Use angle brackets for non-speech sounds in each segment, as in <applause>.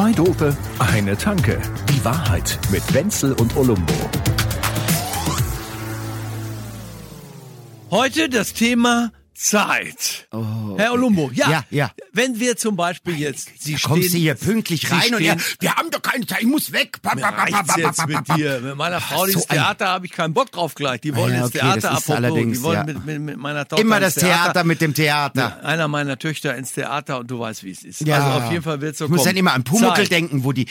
Zwei Dope, eine Tanke. Die Wahrheit mit Wenzel und Olumbo. Heute das Thema Zeit. Herr Olumbo, ja, Oh. Ja, ja. Wenn wir zum Beispiel jetzt, Sie Da stehen, kommst du hier pünktlich rein und er, stehen- wir haben doch keine Zeit, ich muss weg. Ba, ba, ba, ba, jetzt mit dir. Mit meiner Frau, so ein- Theater, habe ich keinen Bock drauf gleich. Die wollen Ja, ins okay, Theater ist apropos. allerdings, Die wollen ja. mit, mit, mit meiner Tochter Immer ins das Theater mit dem Theater. Ja, einer meiner Töchter ins Theater und du weißt, wie es ist. Ja. Also auf jeden Fall wird es so Ich muss kommen. dann immer an Pumuckl Zeit. denken, wo die,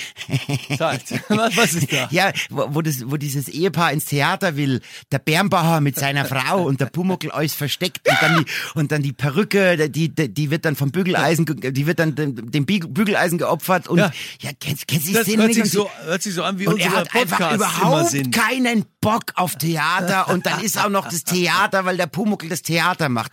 Zeit. <laughs> Was, ist da? ja, wo, wo, das, wo dieses Ehepaar ins Theater will, der Bernbauer mit seiner Frau und der Pumuckl alles versteckt und dann die, und dann die Perücke, die, die, die wird dann vom Bügeleisen, ge- die wird dann dem, Bügeleisen geopfert und, Ja. ja, kennst, kennst du die Das Szene hört nicht? sich, so, hört sich so an, wie Und er unsere hat einfach Podcasts immer überhaupt sind. keinen Bock auf Theater und dann ist auch noch das Theater, weil der Pumuckl das Theater macht.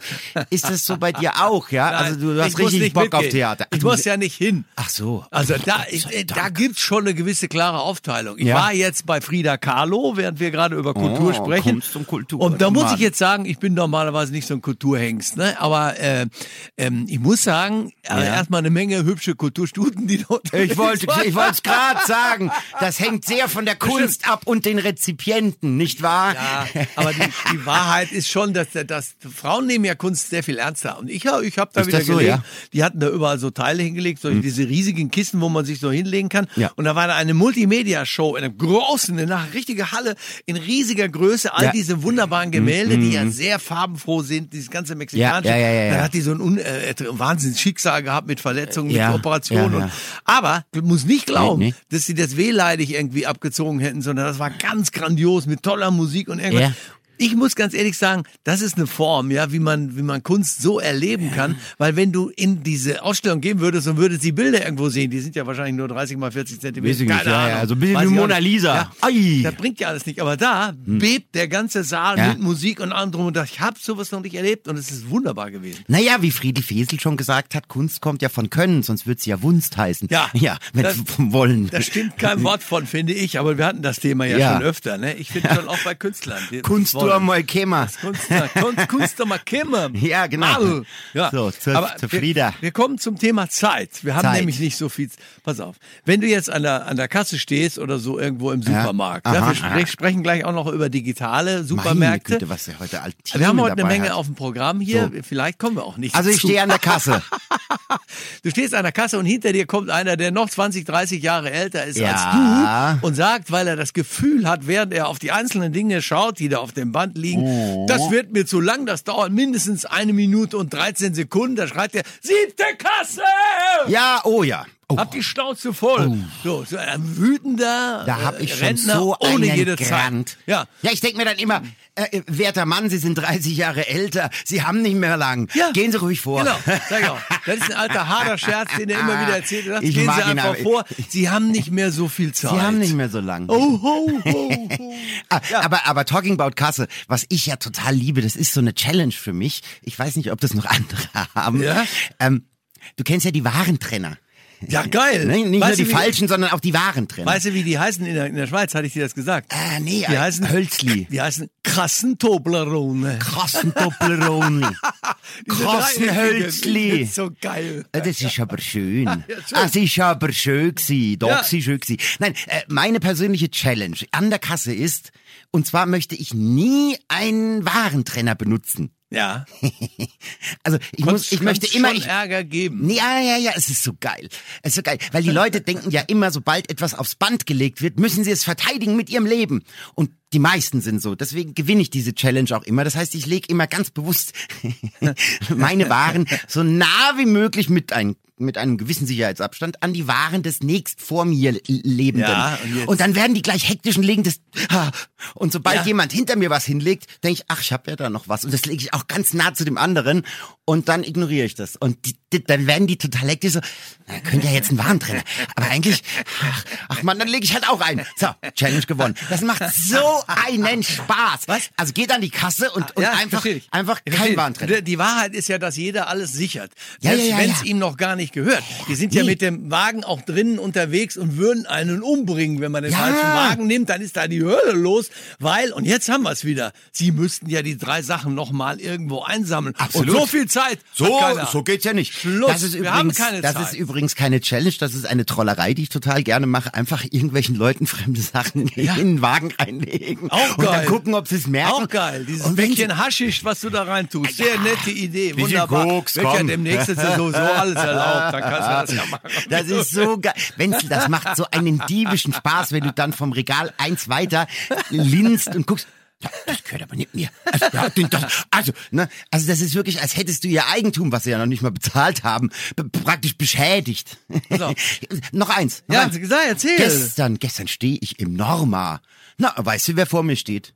Ist das so bei dir auch, ja? Nein, also du hast richtig Bock auf mitgehen. Theater. Ich Du- muss ja nicht hin. Ach so. Also da, ich, äh, da gibt's schon eine gewisse klare Aufteilung. Ich Ja. war jetzt bei Frida Kahlo, während wir gerade über Kultur Oh, sprechen. Kultur- Und da muss ich jetzt sagen, ich bin normalerweise nicht so ein Kulturhengst, ne? Aber äh, ähm, ich muss sagen, äh, erstmal eine Menge hübsche Kulturstudien, die dort Ich wollte ich wollte es gerade sagen, das hängt sehr von der Kunst ab und den Rezipienten, nicht wahr? Ja, aber die, die Wahrheit ist schon, dass, dass Frauen nehmen ja Kunst sehr viel ernster. Und ich, ich habe da Ist wieder so, gelesen, ja? Hm. die hatten da überall so Teile hingelegt, so diese riesigen Kisten, wo man sich so hinlegen kann. Ja. Und da war da eine Multimedia-Show in einer großen, in einer richtigen Halle, in riesiger Größe, all Ja. Hm, diese wunderbaren Gemälde, die ja sehr farbenfroh sind, dieses ganze mexikanische. Ja, ja, ja, ja, Dann hat die so ein un, äh, Wahnsinnsschicksal gehabt mit Verletzungen, mit Operationen. Und, aber du musst nicht glauben, Nee, nee. dass sie das wehleidig irgendwie abgezogen hätten, sondern das war ganz grandios mit toller Musik und irgendwas. Ja. Ich muss ganz ehrlich sagen, das ist eine Form, ja, wie man, wie man Kunst so erleben kann, weil wenn du in diese Ausstellung gehen würdest und würdest die Bilder irgendwo sehen, die sind ja wahrscheinlich nur 30 mal 40 Zentimeter. Weiß ich nicht, ja, ja, also ein bisschen wie Mona. Lisa. Ja. Hm. das bringt ja alles nicht, aber da bebt der ganze Saal Ja. mit Musik und allem drum und dran. Ich habe sowas noch nicht erlebt und es ist wunderbar gewesen. Naja, wie Friedrich Fesel schon gesagt hat, Kunst kommt ja von Können, sonst wird sie ja Wunst heißen. Ja, ja wenn das- vom Wollen. Da stimmt kein Wort von, finde ich, aber wir hatten das Thema ja, Ja. schon öfter. Ne? Ich finde schon auch bei Künstlern. Kunst du einmal kämmer. Kunst, Kunst, Kunst mal kimmer. <laughs> Ja, genau. Mal. Ja. So, zur- Aber wir- Frieda. Wir kommen zum Thema Zeit. Wir haben Zeit. nämlich nicht so viel. Pass auf. Wenn du jetzt an der, an der Kasse stehst oder so irgendwo im Supermarkt, ja, Aha, wir aha. spre sprechen gleich auch noch über digitale Meine Supermärkte. Güte, was er heute alt wir haben heute eine Menge hat. auf dem Programm hier. Vielleicht kommen wir auch nicht Also ich stehe an der Kasse. <laughs> Du stehst an der Kasse und hinter dir kommt einer, der noch 20, 30 Jahre älter ist Ja. als du und sagt, weil er das Gefühl hat, während er auf die einzelnen Dinge schaut, die da auf dem Band liegen, Oh. das wird mir zu lang, das dauert mindestens eine Minute und 13 Sekunden. Da schreit er, siebte Kasse! Ja, oh ja. Oh. Hab die Schnauze voll. So, so ein wütender Da hab äh, ich schon Rentner so ohne einen jede Grant. Zeit. Ja. Ja, ich denk mir dann immer, äh, werter Mann, Sie sind 30 Jahre älter, Sie haben nicht mehr lang. Ja. Gehen Sie ruhig vor. Genau, sag ich auch. Das ist ein alter harter <laughs> Scherz, den er immer wieder erzählt. Er sagt, Ich Gehen Sie einfach aber- vor, Sie haben nicht mehr so viel Zeit. Sie haben nicht mehr so lang. Oh, ho, ho, ho. <laughs> Ah, Aber, aber talking about Kasse, was ich ja total liebe, das ist so eine Challenge für mich. Ich weiß nicht, ob das noch <laughs> andere haben. Ja? Ähm, du kennst ja die Warentrenner. Ja, geil. Ne? Nicht Weißt nur die falschen, sondern auch die Warentrenner. Weißt du, wie die heißen in der, in der Schweiz? Hatte ich dir das gesagt? Ah, nee, die äh, heißen Hölzli. Die heißen. Krassen Doppelroni. <laughs> Diese Krassen Hölzli. Das ist so geil. Äh, Das ist aber schön. <laughs> Ja, schön. Das ist aber schön gewesen. Doch, Ja. sie schön gewesen. Nein, äh, meine persönliche Challenge an der Kasse ist, und zwar möchte ich nie einen Warentrenner benutzen. Ja. <laughs> Also ich muss, ich möchte immer, ich, Ärger geben. Ja, ja, ja, es ist so geil. Es ist so geil. Weil die Leute <laughs> denken ja immer, sobald etwas aufs Band gelegt wird, müssen sie es verteidigen mit ihrem Leben. Und die meisten sind so. Deswegen gewinne ich diese Challenge auch immer. Das heißt, ich lege immer ganz bewusst <laughs> meine Waren so nah wie möglich mit ein, mit einem gewissen Sicherheitsabstand an die Waren des nächst vor mir Lebenden. Ja, und und dann werden die gleich hektisch und legen das. Und sobald Ja. jemand hinter mir was hinlegt, denke ich, ach, ich habe ja da noch was. Und das lege ich auch ganz nah zu dem anderen. Und dann ignoriere ich das. Und die, die, dann werden die total hektisch so, na, könnte ja jetzt ein Warentrenner. Aber eigentlich, ach, ach man, dann lege ich halt auch ein. So, Challenge gewonnen. Das macht so einen Spaß. Was? Also geht an die Kasse und, und Ja, einfach, einfach kein verstehe. Warentrenner. Die- Wahrheit ist ja, dass jeder alles sichert. Ja, Selbst ja, ja, wenn es ihm noch gar nicht nicht gehört. Die sind ja Nee. mit dem Wagen auch drinnen unterwegs und würden einen umbringen. Wenn man den Ja. falschen Wagen nimmt, dann ist da die Hölle los. Weil, und jetzt haben wir es wieder, sie müssten ja die drei Sachen nochmal irgendwo einsammeln. Absolut. Und so viel Zeit So, so geht's ja nicht. Schluss. Das ist Wir übrigens, haben keine das Zeit. ist übrigens keine Challenge, das ist eine Trollerei, die ich total gerne mache. Einfach irgendwelchen Leuten <laughs> fremde Sachen in den Wagen einlegen. Auch Und dann geil. gucken, ob sie es merken. Auch geil, dieses Päckchen Haschisch, was du da rein tust. Sehr nette Idee, wunderbar. Koks, Wird ja demnächst ist ja sowieso alles <laughs> erlaubt, dann kannst du das ja machen. <laughs> Das ist so geil. Wenzel, das macht so einen diebischen Spaß, wenn du dann vom Regal eins weiter linst und guckst. "Ja, Das gehört aber nicht mir. Also, ja, das, also, ne, also das ist wirklich, als hättest du ihr Eigentum, was sie ja noch nicht mal bezahlt haben, be- praktisch beschädigt. So. <laughs> noch eins. Noch Ja, eins. erzähl. Gestern, gestern stehe ich im Norma. Na, weißt du, wer vor mir steht?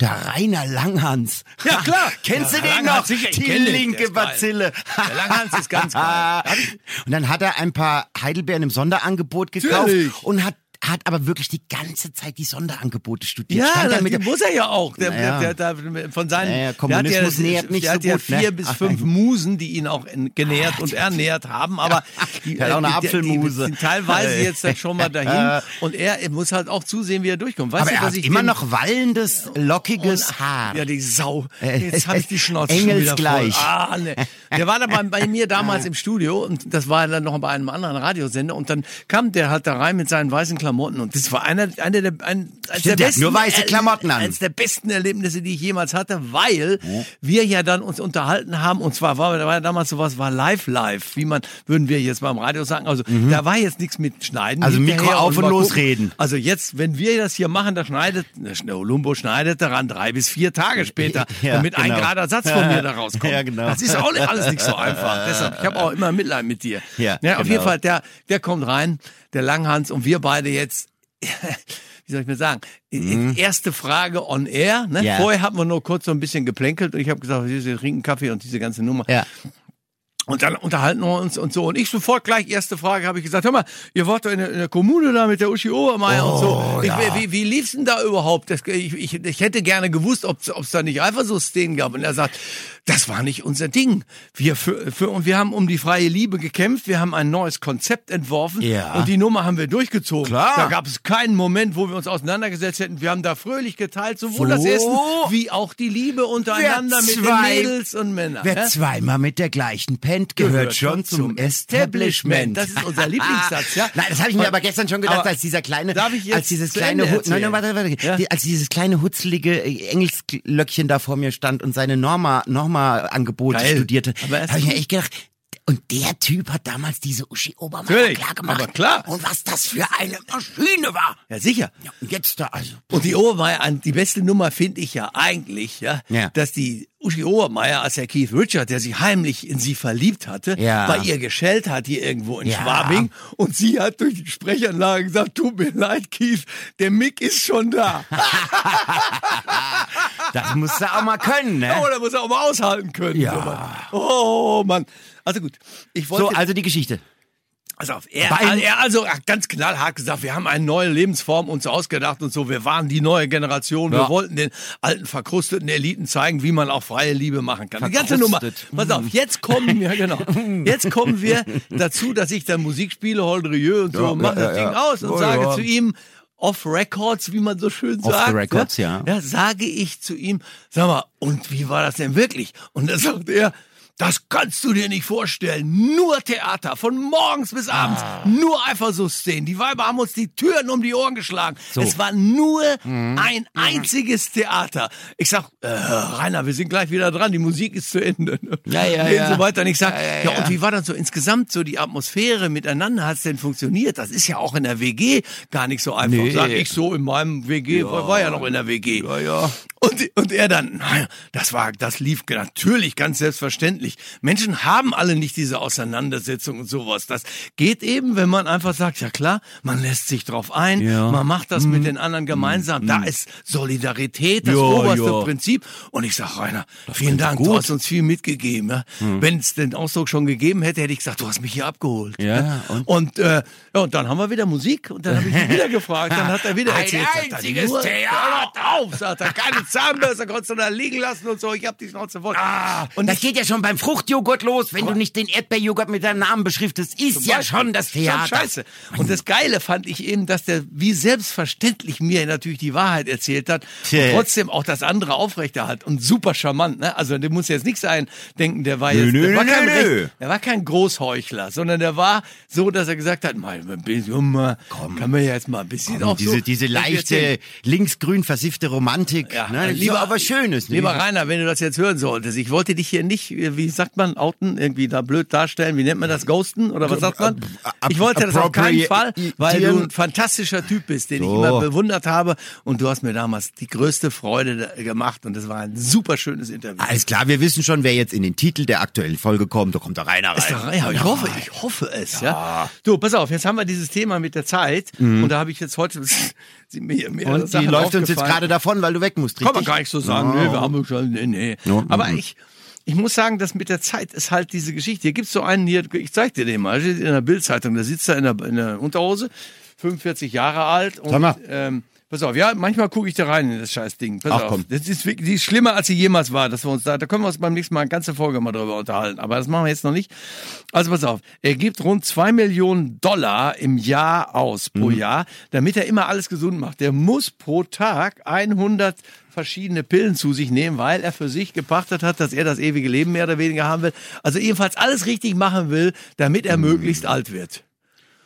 Der Rainer Langhans. Ja, klar. <laughs> Kennst Ja, du den Langhans, noch? sicher, ich Die der linke. Bazille. Der Langhans ist ganz geil. <laughs> Und dann hat er ein paar Heidelbeeren im Sonderangebot gekauft Natürlich. und hat hat aber wirklich die ganze Zeit die Sonderangebote studiert. Ja, das, mit die muss er ja auch. Der, Naja. der, der, der, von seinen, Naja, der hat Kommunismus ja, nährt nicht der so hat ja gut, ne? vier bis Ach, fünf nein. Musen, die ihn auch en- genährt und ernährt haben. Aber <laughs> die, Der hat auch eine die- die- Apfelmuse. Die sind teilweise jetzt dann schon mal <laughs> dahin. Und er, muss halt auch zusehen, wie er durchkommt. Weißt aber du, er hat immer noch wallendes, lockiges Haar. Ja, die Sau. Äh, Jetzt habe ich die Schnauze schon wieder voll. Engelsgleich. Ah, ne. Der war da bei, bei mir damals im Studio und das war dann noch bei einem anderen Radiosender und dann kam der halt da rein mit seinen weißen Klamotten und das war einer, einer der, ein, eins der der besten, nur weiße Klamotten an. Eines der besten Erlebnisse, die ich jemals hatte, weil wir ja dann uns unterhalten haben und zwar war, war ja damals sowas, war live live, wie man, würden wir jetzt beim Radio sagen, also da war jetzt nichts mit Schneiden. Mhm. Also Mikro auf und losreden. Also jetzt, wenn wir das hier machen, da schneidet, der Olumbo schneidet daran drei bis vier Tage später, Ja, damit ein genau. gerader Satz von mir da rauskommt. <laughs> Ja, genau. Das ist auch nicht, alles nicht so einfach. Deshalb, ich habe auch immer Mitleid mit dir. Ja, auf genau. jeden Fall, der, der kommt rein, der Langhans und wir beide jetzt, <laughs> wie soll ich mir sagen, erste Frage on air. Ne? Mhm. Ja. Vorher hatten wir nur kurz so ein bisschen geplänkelt und ich habe gesagt, wir trinken Kaffee und diese ganze Nummer. Ja. Und dann unterhalten wir uns und so. Und ich sofort gleich, erste Frage, habe ich gesagt, hör mal, ihr wart doch in der, in der Kommune da mit der Uschi Obermeier und so. Ich, wie, wie lief's denn da überhaupt? Das, ich, ich, ich hätte gerne gewusst, ob es da nicht Eifersuchtsszenen gab. Und er sagt, das war nicht unser Ding. Wir für, für, und wir haben um die freie Liebe gekämpft. Wir haben ein neues Konzept entworfen. Ja. Und die Nummer haben wir durchgezogen. Klar. Da gab es keinen Moment, wo wir uns auseinandergesetzt hätten. Wir haben da fröhlich geteilt, sowohl das So. Essen wie auch die Liebe untereinander mit den zwei- Mädels und Männern. Wer ja? zweimal mit der gleichen pennt, gehört, schon zum Establishment. Das ist unser Lieblingssatz, ja. <laughs> Nein, das habe ich mir aber gestern schon gedacht, Aber als dieser kleine, als dieses kleine, Hu- nein, nein, warte, warte, Ja? Als dieses kleine hutzelige äh, Engelslöckchen da vor mir stand und seine Norma, Norma-Angebote Geil. studierte, habe ich mir echt gedacht, und der Typ hat damals diese Uschi Obermeier Natürlich, klar gemacht. aber klar. Und was das für eine Maschine war. Ja, sicher. Ja, und jetzt da, also. Und die Obermeier, die beste Nummer finde ich ja eigentlich, ja, Ja. dass die Uschi Obermeier, als der Keith Richard, der sich heimlich in sie verliebt hatte, Ja. bei ihr geschellt hat, hier irgendwo in Ja. Schwabing. Und sie hat durch die Sprechanlage gesagt, tut mir leid, Keith, der Mick ist schon da. <laughs> Das musst du auch mal können, ne? Oh, da muss er auch mal aushalten können. Ja. sowas. Oh, Mann. Also gut, ich wollte... So, also die Geschichte. Pass auf, er, er also ganz knallhart gesagt, wir haben eine neue Lebensform uns ausgedacht und so. Wir waren die neue Generation. Wir Ja. wollten den alten verkrusteten Eliten zeigen, wie man auch freie Liebe machen kann. Die ganze Nummer. Pass auf, jetzt kommen <laughs> wir, genau. Jetzt kommen wir dazu, dass ich dann Musik spiele, Holdrieux und so, Ja, und mach ja, das Ding ja. aus und Ja, sage zu ihm, Off Records, wie man so schön Off sagt. records, ja. Ja, sage ich zu ihm, sag mal, und wie war das denn wirklich? Und dann sagt er, das kannst du dir nicht vorstellen. Nur Theater, von morgens bis abends. Ah. Nur Eifersuchtsszenen. Die Weiber haben uns die Türen um die Ohren geschlagen. Es war nur Mhm. ein einziges Theater. Ich sag, äh, Rainer, wir sind gleich wieder dran. Die Musik ist zu Ende. Ja, ja, <laughs> Und ja. so weiter. Und ich sag, Ja, ja, ja, ja. und wie war dann so insgesamt so die Atmosphäre miteinander? Hat's denn funktioniert? Das ist ja auch in der WG gar nicht so einfach. Nee. Sag ich so in meinem WG, war, war ja noch in der WG. Ja, ja. Und, und er dann, naja, das war, das lief natürlich ganz selbstverständlich. Menschen haben alle nicht diese Auseinandersetzung und sowas. Das geht eben, wenn man einfach sagt, ja klar, man lässt sich drauf ein, Ja. man macht das mit den anderen gemeinsam. Da ist Solidarität das Ja, oberste ja. Prinzip. Und ich sag, Rainer, vielen klingt Dank, gut. du hast uns viel mitgegeben. Ja. Wenn es den Ausdruck schon gegeben hätte, hätte ich gesagt, du hast mich hier abgeholt. Ja, und? und? äh, ja, und dann haben wir wieder Musik und dann habe ich ihn wieder gefragt. Dann hat er wieder Ein erzählt. sagt er, einziges nur- Theater. Auf, sagt er. Keine Zahnbürste konntest du da liegen lassen und so. Ich hab die Schnauze voll. Ah, und das geht ja schon beim beim Fruchtjoghurt los, wenn du nicht den Erdbeerjoghurt mit deinem Namen beschriftest? Ist ja schon das Theater. Schon scheiße. Und das Geile fand ich eben, dass der wie selbstverständlich mir natürlich die Wahrheit erzählt hat Tja. und trotzdem auch das andere aufrechterhalt und super charmant. Ne? Also der muss jetzt nicht sein, denken, der war jetzt, nö, der, war nö, kein nö. Recht, der war kein Großheuchler, sondern der war so, dass er gesagt hat, mal mal, kann man ja jetzt mal ein bisschen auch diese, so, diese leichte, linksgrün versiffte Romantik. Ja, ne? lieber- Lieber aber Schönes. Ne? Lieber Rainer, wenn du das jetzt hören solltest, ich wollte dich hier nicht, wie sagt man, outen, irgendwie da blöd darstellen, wie nennt man das, ghosten oder was sagt man? Ich wollte das auf keinen Fall, weil du ein fantastischer Typ bist, den ich So. immer bewundert habe und du hast mir damals die größte Freude gemacht und das war ein super schönes Interview. Alles klar, wir wissen schon, wer jetzt in den Titel der aktuellen Folge kommt. Da kommt der Rainer Ist rein. doch rein, ja, ich hoffe, ich hoffe es, ja. Du, pass auf, jetzt haben wir dieses Thema mit der Zeit und da habe ich jetzt heute <laughs> mehrere Mhm. Und die läuft uns jetzt gerade davon, weil du weg musst, richtig? Kann man gar nicht so sagen. Nee, wir haben schon, nee, nee. Ja, Aber mhm. ich, ich muss sagen, dass mit der Zeit ist halt diese Geschichte. Hier gibt's so einen hier, ich zeig dir den mal, in der Bildzeitung, der sitzt da in der, in der Unterhose, 45 Jahre alt und Sag mal. ähm, Pass auf, ja, manchmal gucke ich da rein in das scheiß Ding. Pass Ach, auf. komm. Das ist, wirklich- die ist schlimmer, als sie jemals war, dass wir uns da, da können wir uns beim nächsten Mal eine ganze Folge mal drüber unterhalten. Aber das machen wir jetzt noch nicht. Also pass auf, er gibt rund zwei Millionen Dollar im Jahr aus, pro Mhm. Jahr, damit er immer alles gesund macht. Der muss pro Tag 100 verschiedene Pillen zu sich nehmen, weil er für sich gepachtet hat, dass er das ewige Leben mehr oder weniger haben will. Also ebenfalls alles richtig machen will, damit er möglichst alt wird.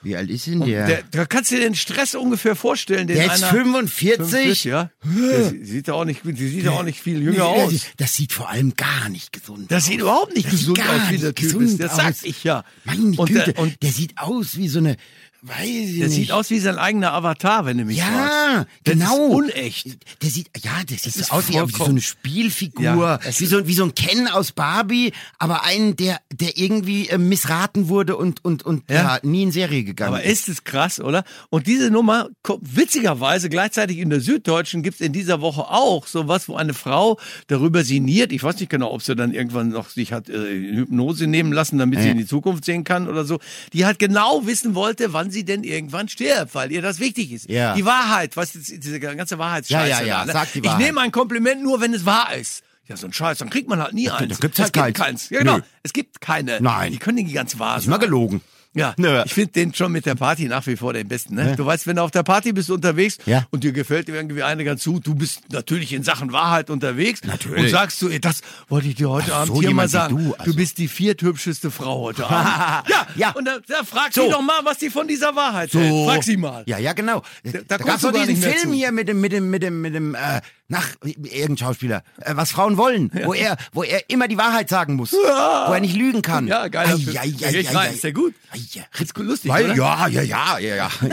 Wie alt ist denn der? der, da kannst du dir den Stress ungefähr vorstellen, den Der ist einer 45? ja. Der sie- sieht ja auch nicht, die sieht ja auch nicht viel jünger aus. Das sieht vor allem gar nicht gesund Das aus. sieht überhaupt nicht Das gesund aus, wie der Typ ist. Das sag ich ja. Meine Und Güte, der- und- der sieht aus wie so eine, weiß ich Der nicht. sieht aus wie sein eigener Avatar, wenn du mich fragst. ja, Das genau. ist unecht. Der sieht, ja, der sieht so aus wie, wie so eine Spielfigur, Ja, es wie so, wie so ein Ken aus Barbie, aber einen, der, der irgendwie äh, missraten wurde und, und, und Ja. ja. nie in Serie gegangen Aber ist. ist es krass, oder? Und diese Nummer, kommt witzigerweise, gleichzeitig in der Süddeutschen gibt's in dieser Woche auch sowas, wo eine Frau darüber sinniert. Ich weiß nicht genau, ob sie dann irgendwann noch sich hat äh, Hypnose nehmen lassen, damit sie Ja. in die Zukunft sehen kann oder so. Die halt genau wissen wollte, wann sie denn irgendwann stirbt, weil ihr das wichtig ist. Ja. Die Wahrheit, was jetzt diese ganze Wahrheitsscheiße Ja, ja, ja, da, ne? sag die Ich Wahrheit. nehme ein Kompliment nur, wenn es wahr ist. Ja, so ein Scheiß, dann kriegt man halt nie eins. da gibt's halt es gibt keins. keins. Ja, genau. Nö. Es gibt keine. Nein. Die können nicht ganz wahr Ist sein. mal gelogen. Ja, Nö. ich finde den schon mit der Party nach wie vor den besten. Ne? Du weißt, wenn du auf der Party bist unterwegs Ja. und dir gefällt irgendwie eine ganz gut, du bist natürlich in Sachen Wahrheit unterwegs Natürlich. und sagst du, ey, das wollte ich dir heute Ach Abend so, hier mal sagen. du, Du, also. bist die vierthübscheste Frau heute <laughs> Abend. ja, Ja. Und da, da frag So. sie doch mal, was die von dieser Wahrheit So. hält. Frag sie mal. Ja, ja, genau. Da, da da gab's du doch diesen Film zu. hier mit dem, mit dem, mit dem, mit dem, äh, nach irgendein Schauspieler, äh, was Frauen wollen, wo er, wo er immer die Wahrheit sagen muss, wo er nicht lügen kann. Ja, Ja, ei, geht ei, rein. ei. Ist der gut? Ja. Ist gut lustig, Weil, oder? ja, ja, ja, ja, ja. <laughs>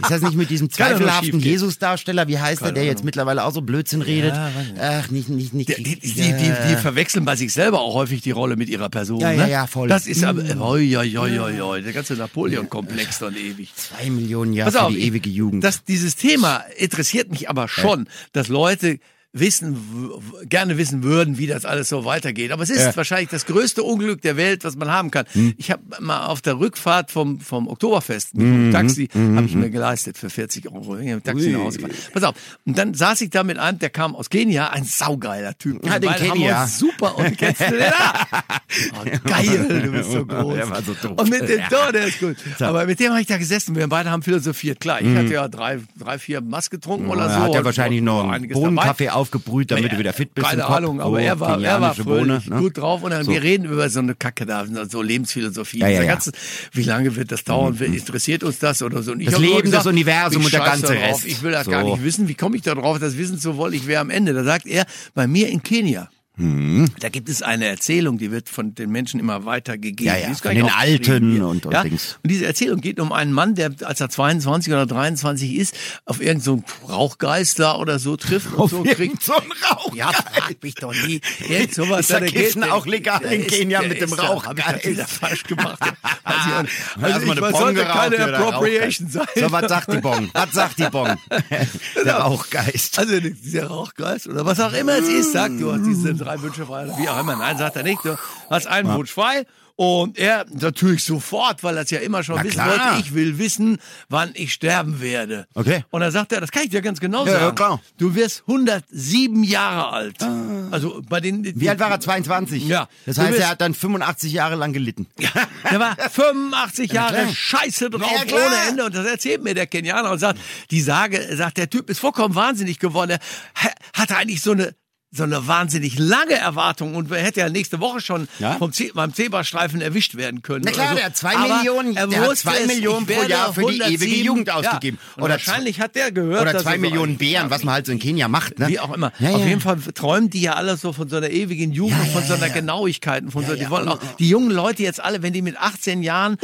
Ist das nicht mit diesem zweifelhaften. Jesus-Darsteller, wie heißt er, der jetzt mittlerweile auch so Blödsinn redet? nicht. Ach, nicht, nicht, nicht. Die, die, die, die, die verwechseln bei sich selber auch häufig die Rolle mit ihrer Person. Ja, ne? ja, ja, voll. Das ist aber, oi, oi, oi, oi, oi, der ganze Napoleon-Komplex dann ewig. Zwei Millionen Jahre Pass auf, für die ewige Jugend. Das, dieses Thema interessiert mich aber schon, dass Leute wissen, gerne wissen würden, wie das alles so weitergeht. Aber es ist Ja. wahrscheinlich das größte Unglück der Welt, was man haben kann. Hm. Ich habe mal auf der Rückfahrt vom, vom Oktoberfest mit Mhm. einem Taxi, habe ich mir geleistet für 40 Euro. Ich hab Taxi Ui. nach Hause gefahren. Pass auf. Und dann saß ich da mit einem, der kam aus Kenia, ein saugeiler Typ. Ja, den uns Super. Und kennst du den? <laughs> Oh, geil, du bist so groß. Der war so doof. Und mit dem, Ja. ja. der ist gut. Aber mit dem habe ich da gesessen. Wir beide haben philosophiert. Klar, ich hatte ja drei, drei, vier Mass getrunken oder so. Mhm. hat er wahrscheinlich noch einen Bohnenkaffee dabei. Aufgebrüht, damit Ja, du wieder fit bist. Keine. Ahnung, aber Oh, er war, er war fröhlich, Bohne, ne? gut drauf. Und dann, So. wir reden über so eine Kacke da, so Lebensphilosophie. Ja, ja, ja. ganze- wie lange wird das dauern? Interessiert uns das oder so? Und ich Das Leben, das Universum und der ganze. Rest. Ich will das So. gar nicht wissen. Wie komme ich da drauf, das wissen zu wollen? Ich wäre am Ende. Da sagt er, bei mir in Kenia. Mhm. Da gibt es eine Erzählung, die wird von den Menschen immer weitergegeben. Ja, ja, von den Alten und- und ja? Dings. Und diese Erzählung geht um einen Mann, der, als er 22 oder 23 ist, auf irgendeinen so einen Rauchgeistler oder so trifft und so kriegt. so ein Rauch. Ja, frag mich doch nie. Irgend <laughs> sowas, Ist der geht- Kiffen auch legal in Kenia mit dem da- Hab ich Rauchgeist? das falsch gemacht. <laughs> Also, also mal ich, man sollte keine Appropriation Rauchgeist? sein. So, was sagt die Bong? Was sagt die Bong? <laughs> Der Rauchgeist. Also dieser Rauchgeist oder was auch immer es ist, sagt du diese drei Wünsche frei wie auch immer. Nein, sagt er nicht. Du hast einen Wunsch frei Und er natürlich sofort, weil er es ja immer schon Na wissen klar. wollte, ich will wissen, wann ich sterben werde. Okay. Und dann sagt er, das kann ich dir ganz genau Ja, ja, sagen. klar. Du wirst 107 Jahre alt. Also bei den Wie alt war er? 22? Ja. Das heißt, er hat dann 85 Jahre lang gelitten. <laughs> Der war 85 Jahre. Scheiße drauf Ja, ohne Ende und das erzählt mir der Kenianer und sagt, die Sage, sagt, der Typ ist vollkommen wahnsinnig geworden. Er ha- hatte eigentlich so eine so eine wahnsinnig lange Erwartung und er hätte ja nächste Woche schon Ja. vom Z beim Zebrastreifen erwischt werden können. Na klar, so. der hat zwei Aber Millionen- er der hat zwei es, Millionen pro Jahr für die ewige 107 Jugend Ja. ausgegeben. Und Oder wahrscheinlich hat der gehört, Oder zwei so Millionen ein- Bären, was man halt so in Kenia macht. Ne? wie auch immer. Ja, Auf jeden Fall träumen die ja alle so von so einer ewigen Jugend, von so einer. Genauigkeit. Von so, die wollen auch, die jungen Leute jetzt alle, wenn die mit 18 Jahren,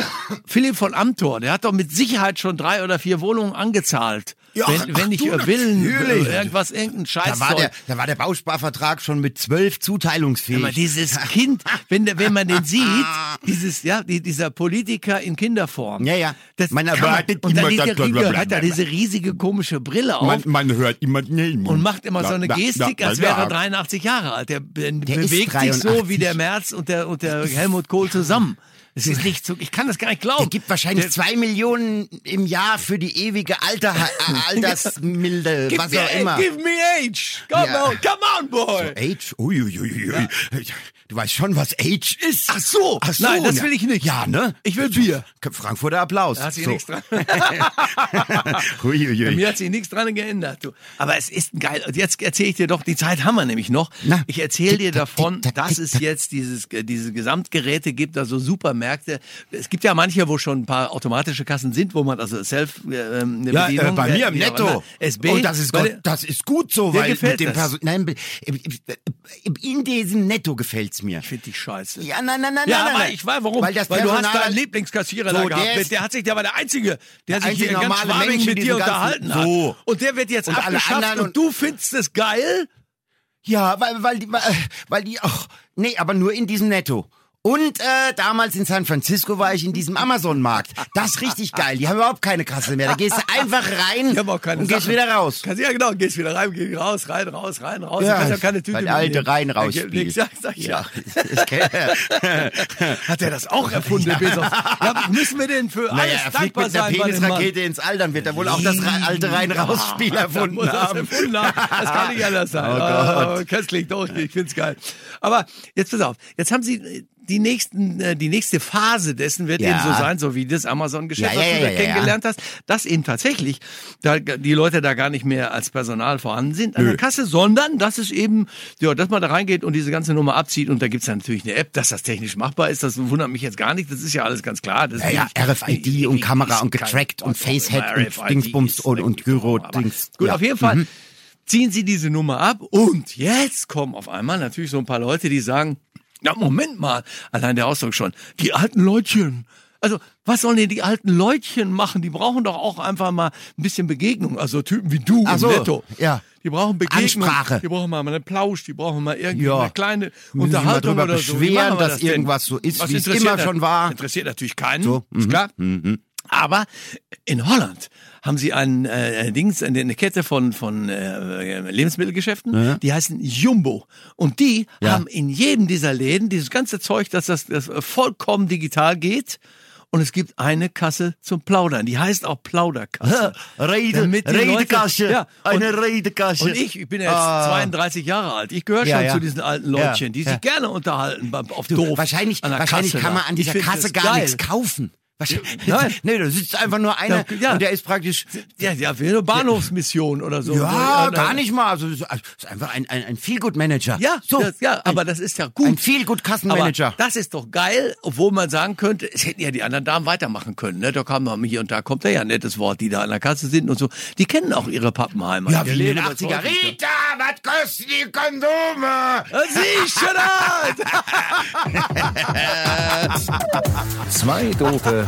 Philipp von Amthor, der hat doch mit Sicherheit schon drei oder vier Wohnungen angezahlt. Ja, wenn, wenn ach ihr Willen, natürlich. äh, irgendwas, irgendein Scheiß. Da war, der, da war der Bausparvertrag schon mit zwölf zuteilungsfähig. Aber dieses Kind, wenn, der, wenn man den sieht, dieses, ja, die, dieser Politiker in Kinderform. Ja, ja. Das Man erwartet und dann immer dieser das- Riege, hat er diese riesige komische Brille auf. man, man hört immer nee, und macht immer so eine Gestik, als wäre er 83 Jahre alt. Der, ist bewegt sich so 83. wie der Merz und der, und der Helmut Kohl zusammen. Es ist nicht so, ich kann das gar nicht glauben. Der gibt wahrscheinlich Der- zwei Millionen im Jahr für die ewige Alter, äh, Altersmilde, <laughs> Give was me, auch immer. Give me age. Come Ja. on, come on, boy. Age? Uiuiui. Du weißt schon, was Age ist. Ach so. Ach so. Nein, das ja. will ich nicht. Ja, ne? Ich will Bier. Frankfurter Applaus. Da hat sich So. nichts dran. <laughs> Uiuiui. Mir hat sich nichts dran geändert. Du. Aber es ist ein geil. Und jetzt erzähle ich dir doch, die Zeit haben wir nämlich noch. Na. Ich erzähle dir davon, dass es jetzt dieses, äh, diese Gesamtgeräte gibt, also Supermärkte. Es gibt ja manche, wo schon ein paar automatische Kassen sind, wo man also self äh, eine Ja, Bedienung, äh, bei mir im auch Netto. SB. Und das ist, Bei Gott, das ist gut so, weil gefällt mit dem das? Person, nein, in diesem Netto gefällt's mir. Ich finde die scheiße. Ja, nein, nein, nein, Ja, nein, aber nein. ich weiß warum. Weil das du hast deinen Lieblingskassierer So, da der gehabt. ist- Der, hat sich, der war der Einzige, der sich einzige hier ganz in mit dir unterhalten hat. So. Und der wird jetzt Und abgeschafft und, und- du findest es geil? Ja, weil, weil die, weil, weil die auch, nee, aber nur in diesem Netto. Und äh, damals in San Francisco war ich in diesem Amazon-Markt. Das ist richtig geil. Die haben überhaupt keine Kasse mehr. Da gehst du einfach rein Ich hab auch keine und gehst wieder raus. Kannst, ja, genau, gehst wieder rein, geh raus, rein, raus, rein, raus. Ja, du kannst ja keine Tüte der alte rein, raus spielt. <laughs> nichts. Sag, sag ich ja. Ja. Hat er das auch erfunden, der Bezos? Ja, müssen wir denn für Naja, alles er dankbar mit sein dem Mann? Penisrakete ins All, dann wird er wohl auch das alte Rein-Raus-Spiel Ja, erfunden das haben. erfunden haben. Das kann nicht <laughs> anders sein. Oh Gott. Oh, köstlich, doch, ich find's geil. Aber jetzt pass auf, jetzt haben Sie die nächsten, äh, die nächste Phase dessen wird Ja. eben so sein, so wie das Amazon-Geschäft, Ja, was du da kennengelernt hast, dass eben tatsächlich da, die Leute da gar nicht mehr als Personal vorhanden sind an der Kasse, sondern dass es eben, ja, dass man da reingeht und diese ganze Nummer abzieht und da gibt's dann natürlich eine App, dass das technisch machbar ist, das wundert mich jetzt gar nicht, das ist ja alles ganz klar. Das Ja, ja, RFID wie- und Kamera und getrackt und Facehead und Dingsbums und, und Gyro aber Dings. Gut, auf jeden Fall ziehen sie diese Nummer ab und jetzt kommen auf einmal natürlich so ein paar Leute, die sagen, na Moment mal, allein der Ausdruck schon, die alten Leutchen. Also, was sollen denn die alten Leutchen machen? Die brauchen doch auch einfach mal ein bisschen Begegnung. Also Typen wie du Ach im Netto. ja. Die brauchen Begegnung. Ansprache. Die brauchen mal einen Plausch, die brauchen mal irgendwie Ja. eine kleine Müssen mal Unterhaltung drüber oder so. Beschweren, dass das irgendwas so ist, Was wie es immer schon war. Interessiert natürlich keinen, So, mhm, ist klar. Aber in Holland haben sie ein äh, Dings, eine, eine Kette von von äh, Lebensmittelgeschäften, die heißen Jumbo und die Ja. haben in jedem dieser Läden dieses ganze Zeug, dass das, das vollkommen digital geht. Und es gibt eine Kasse zum Plaudern. Die heißt auch Plauderkasse. Rede, Redekasche. Leute- ja, eine und- Redekasche. Und ich, ich bin ja jetzt Ah. 32 Jahre alt. Ich gehöre schon Ja, ja. zu diesen alten Leutchen, die Ja, sich ja. gerne unterhalten auf Du, doof. wahrscheinlich wahrscheinlich Kasse kann man an dieser Kasse gar geil. nichts kaufen. Wahrscheinlich, Nein. nee, da sitzt einfach nur einer Ja, ja. und der ist praktisch Ja, ja, für eine Bahnhofsmission oder so. Ja, gar nicht mal. Also, es ist einfach ein, ein, ein Feel-Good-Manager. Ja, so. das, ja, aber das ist ja gut. Ein Feel-Good-Kassenmanager. Das ist doch geil, obwohl man sagen könnte, es hätten ja die anderen Damen weitermachen können. Ne? Da kam noch hier und da kommt da ja ein nettes Wort, die da an der Kasse sind und so. Die kennen auch ihre Pappenheimer. Ja, wie in den erleben das 80er. häufig. Rita, was kosten die Kondome? Sicher <laughs> <laughs> Zwei Dope,